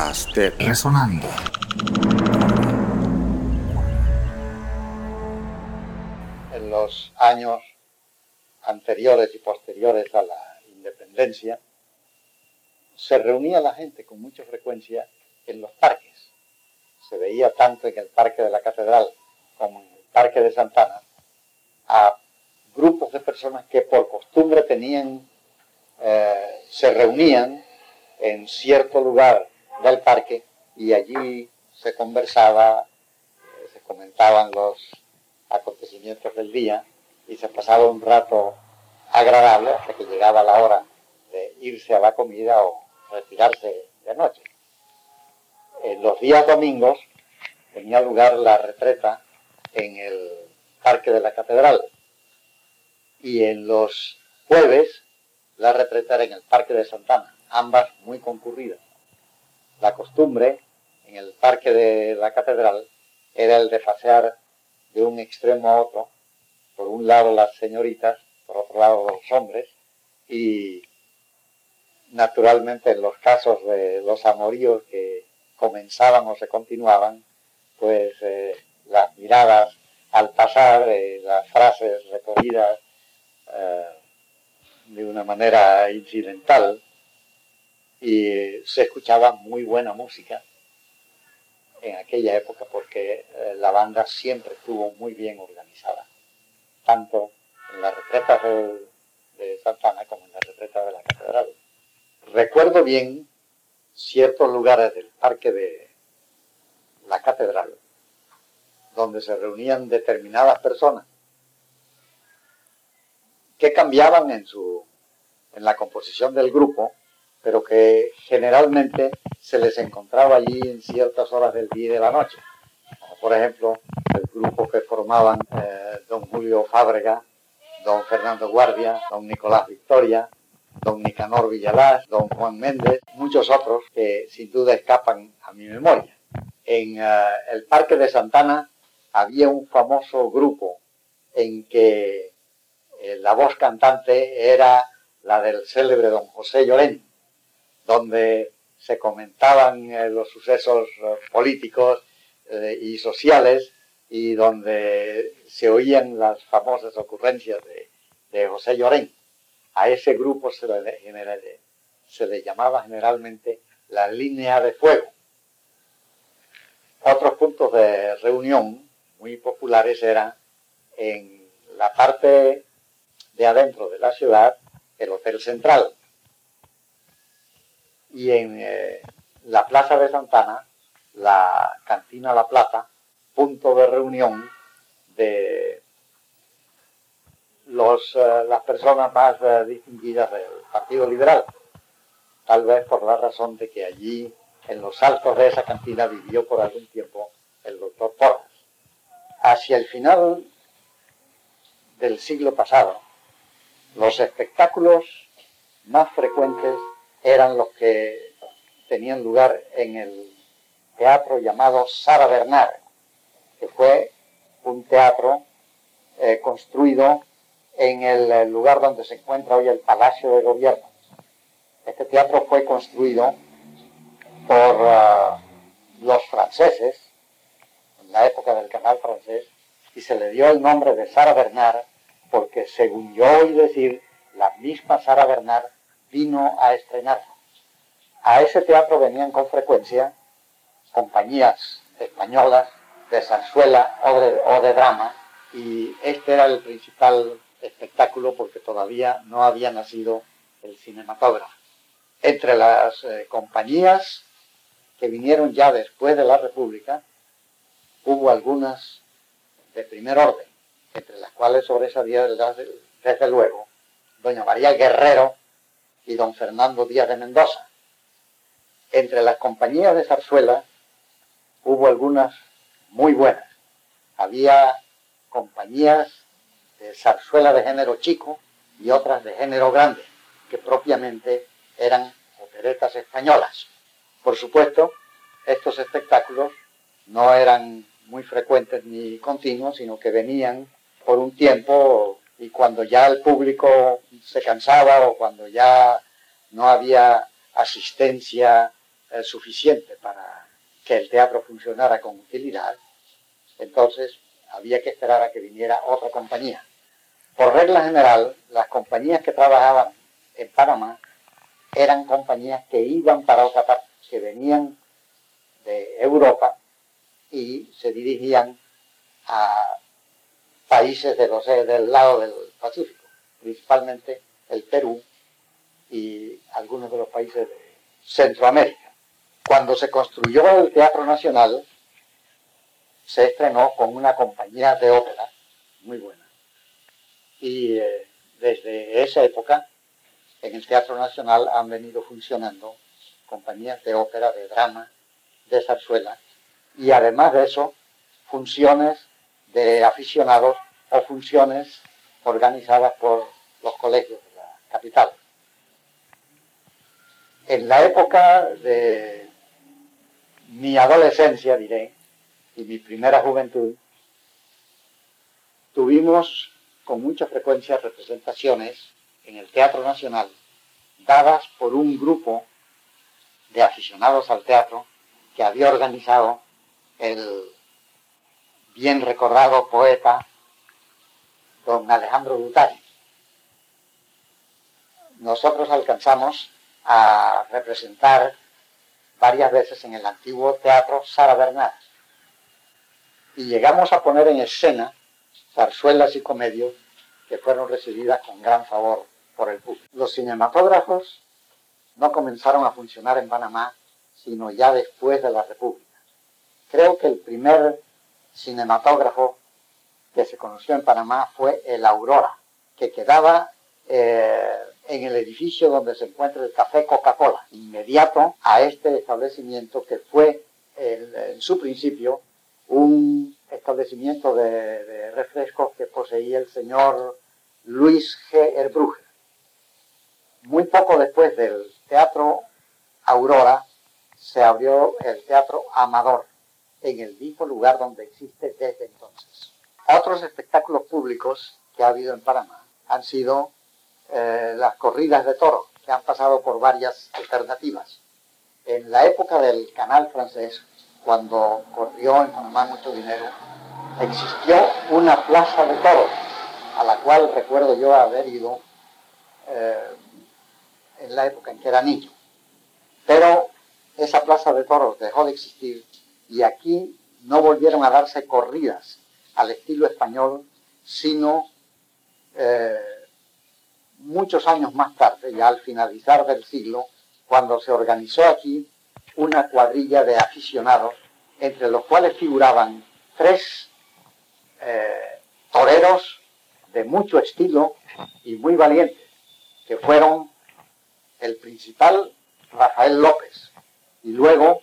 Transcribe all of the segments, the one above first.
podcast de Resonando. En los años anteriores y posteriores a la independencia, se reunía la gente con mucha frecuencia en los parques. Se veía tanto en el Parque de la Catedral como en el Parque de Santana a grupos de personas que por costumbre tenían, eh, se reunían en cierto lugar del parque y allí se conversaba, eh, se comentaban los acontecimientos del día y se pasaba un rato agradable hasta que llegaba la hora de irse a la comida o retirarse de noche. En los días domingos tenía lugar la retreta en el Parque de la Catedral y en los jueves la retreta era en el Parque de Santana, ambas muy concurridas. La costumbre en el Parque de la Catedral era el de pasear de un extremo a otro, por un lado las señoritas, por otro lado los hombres, y naturalmente en los casos de los amoríos que comenzaban o se continuaban, pues eh, las miradas al pasar, eh, las frases recogidas eh, de una manera incidental, y se escuchaba muy buena música en aquella época porque la banda siempre estuvo muy bien organizada, tanto en las retretas de, de Santana como en las retretas de la catedral. Recuerdo bien ciertos lugares del parque de la catedral donde se reunían determinadas personas que cambiaban en su en la composición del grupo, pero que generalmente se les encontraba allí en ciertas horas del día y de la noche. Como por ejemplo, el grupo que formaban eh, don Julio Fábrega, don Fernando Guardia, don Nicolás Victoria, don Nicanor Villalás, don Juan Méndez, muchos otros que sin duda escapan a mi memoria. En eh, el Parque de Santana había un famoso grupo en que eh, la voz cantante era la del célebre don José Llorén, donde se comentaban eh, los sucesos políticos y sociales y donde se oían las famosas ocurrencias de, de José Llorén. A ese grupo se le, se le llamaba generalmente la línea de fuego. Otros puntos de reunión muy populares eran en la parte de adentro de la ciudad, el Hotel Central, y en eh, la Plaza de Santana, la Cantina La Plata, punto de reunión de los, eh, las personas más eh, distinguidas del Partido Liberal. Tal vez por la razón de que allí, en los altos de esa cantina, vivió por algún tiempo el doctor Porras. Hacia el final del siglo pasado, los espectáculos más frecuentes eran los que tenían lugar en el teatro llamado Sara Bernard, que fue un teatro eh, construido en el lugar donde se encuentra hoy el Palacio de Gobierno. Este teatro fue construido por ah, los franceses, en la época del canal francés, y se le dio el nombre de Sara Bernard porque, según yo oí decir, la misma Sara Bernard vino a estrenarse. A ese teatro venían con frecuencia compañías españolas de zarzuela o de drama, y este era el principal espectáculo porque todavía no había nacido el cinematógrafo. Entre las eh, compañías que vinieron ya después de la República, hubo algunas de primer orden, entre las cuales sobresalía desde luego doña María Guerrero y don Fernando Díaz de Mendoza. Entre las compañías de zarzuela hubo algunas muy buenas. Había compañías de zarzuela de género chico y otras de género grande, que propiamente eran operetas españolas. Por supuesto, estos espectáculos no eran muy frecuentes ni continuos, sino que venían por un tiempo y cuando ya el público se cansaba o cuando ya no había asistencia eh, suficiente para que el teatro funcionara con utilidad, entonces había que esperar a que viniera otra compañía. Por regla general, las compañías que trabajaban en Panamá eran compañías que iban para otra parte, que venían de Europa y se dirigían a países de los, del lado del Pacífico, principalmente el Perú y algunos de los países de Centroamérica. Cuando se construyó el Teatro Nacional, se estrenó con una compañía de ópera muy buena. Y eh, desde esa época, en el Teatro Nacional han venido funcionando compañías de ópera, de drama, de zarzuela, y además de eso, funciones de aficionados o funciones organizadas por los colegios de la capital. En la época de mi adolescencia, diré, y mi primera juventud, tuvimos con mucha frecuencia representaciones en el Teatro Nacional dadas por un grupo de aficionados al teatro que había organizado el bien recordado poeta don Alejandro Lutari. Nosotros alcanzamos a representar varias veces en el antiguo teatro Sara Bernal y llegamos a poner en escena zarzuelas y comedios que fueron recibidas con gran favor por el público. Los cinematógrafos no comenzaron a funcionar en Panamá sino ya después de la República. Creo que el primer cinematógrafo que se conoció en Panamá fue el Aurora, que quedaba eh, en el edificio donde se encuentra el café Coca-Cola, inmediato a este establecimiento que fue en su principio un establecimiento de, refrescos que poseía el señor Luis G. Erbruger. Muy poco después del Teatro Aurora se abrió el Teatro Amador, en el mismo lugar donde existe desde entonces. Otros espectáculos públicos que ha habido en Panamá han sido eh, las corridas de toros, que han pasado por varias alternativas. En la época del canal francés, cuando corrió en Panamá mucho dinero, existió una plaza de toros, a la cual recuerdo yo haber ido eh, en la época en que era niño. Pero esa plaza de toros dejó de existir y aquí no volvieron a darse corridas al estilo español, sino eh, muchos años más tarde, ya al finalizar del siglo, cuando se organizó aquí una cuadrilla de aficionados, entre los cuales figuraban tres eh, toreros de mucho estilo y muy valientes, que fueron el principal Rafael López, y luego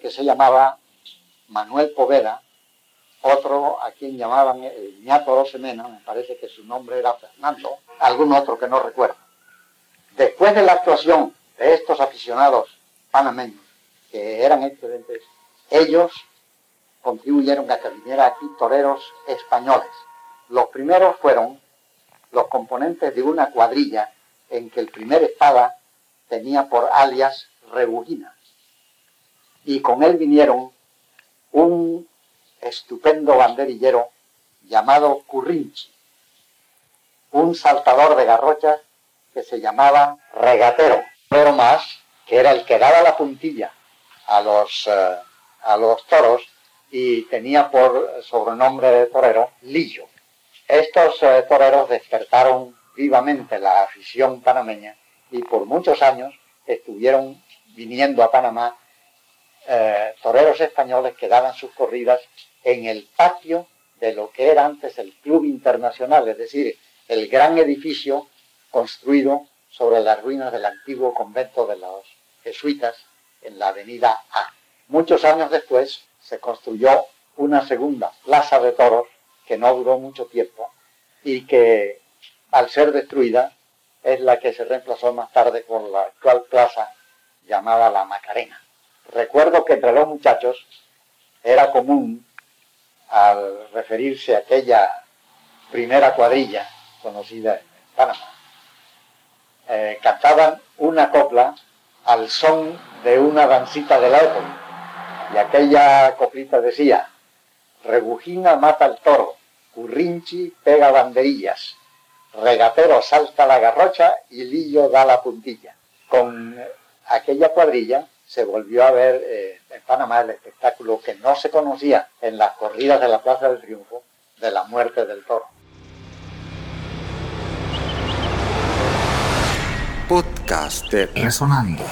que se llamaba Manuel Poveda, otro a quien llamaban el ñato Rosemena, me parece que su nombre era Fernando, algún otro que no recuerdo. Después de la actuación de estos aficionados panameños, que eran excelentes, ellos contribuyeron a que viniera aquí toreros españoles. Los primeros fueron los componentes de una cuadrilla en que el primer espada tenía por alias Rebujina y con él vinieron un estupendo banderillero llamado Currinchi, un saltador de garrochas que se llamaba Regatero, pero más que era el que daba la puntilla a los, eh, a los toros y tenía por sobrenombre de torero Lillo. Estos eh, toreros despertaron vivamente la afición panameña y por muchos años estuvieron viniendo a Panamá eh, toreros españoles que daban sus corridas en el patio de lo que era antes el Club Internacional, es decir, el gran edificio construido sobre las ruinas del antiguo convento de los jesuitas en la avenida A. Muchos años después se construyó una segunda plaza de toros que no duró mucho tiempo y que al ser destruida es la que se reemplazó más tarde por la actual plaza llamada La Macarena. Recuerdo que entre los muchachos era común, al referirse a aquella primera cuadrilla conocida en Panamá, eh, cantaban una copla al son de una dancita de la. Y aquella coplita decía, Rebujina mata al toro, Currinchi pega banderillas, Regatero salta la garrocha y Lillo da la puntilla. Con aquella cuadrilla se volvió a ver eh, en Panamá el espectáculo que no se conocía en las corridas de la Plaza del Triunfo de la muerte del toro. Podcast Resonando.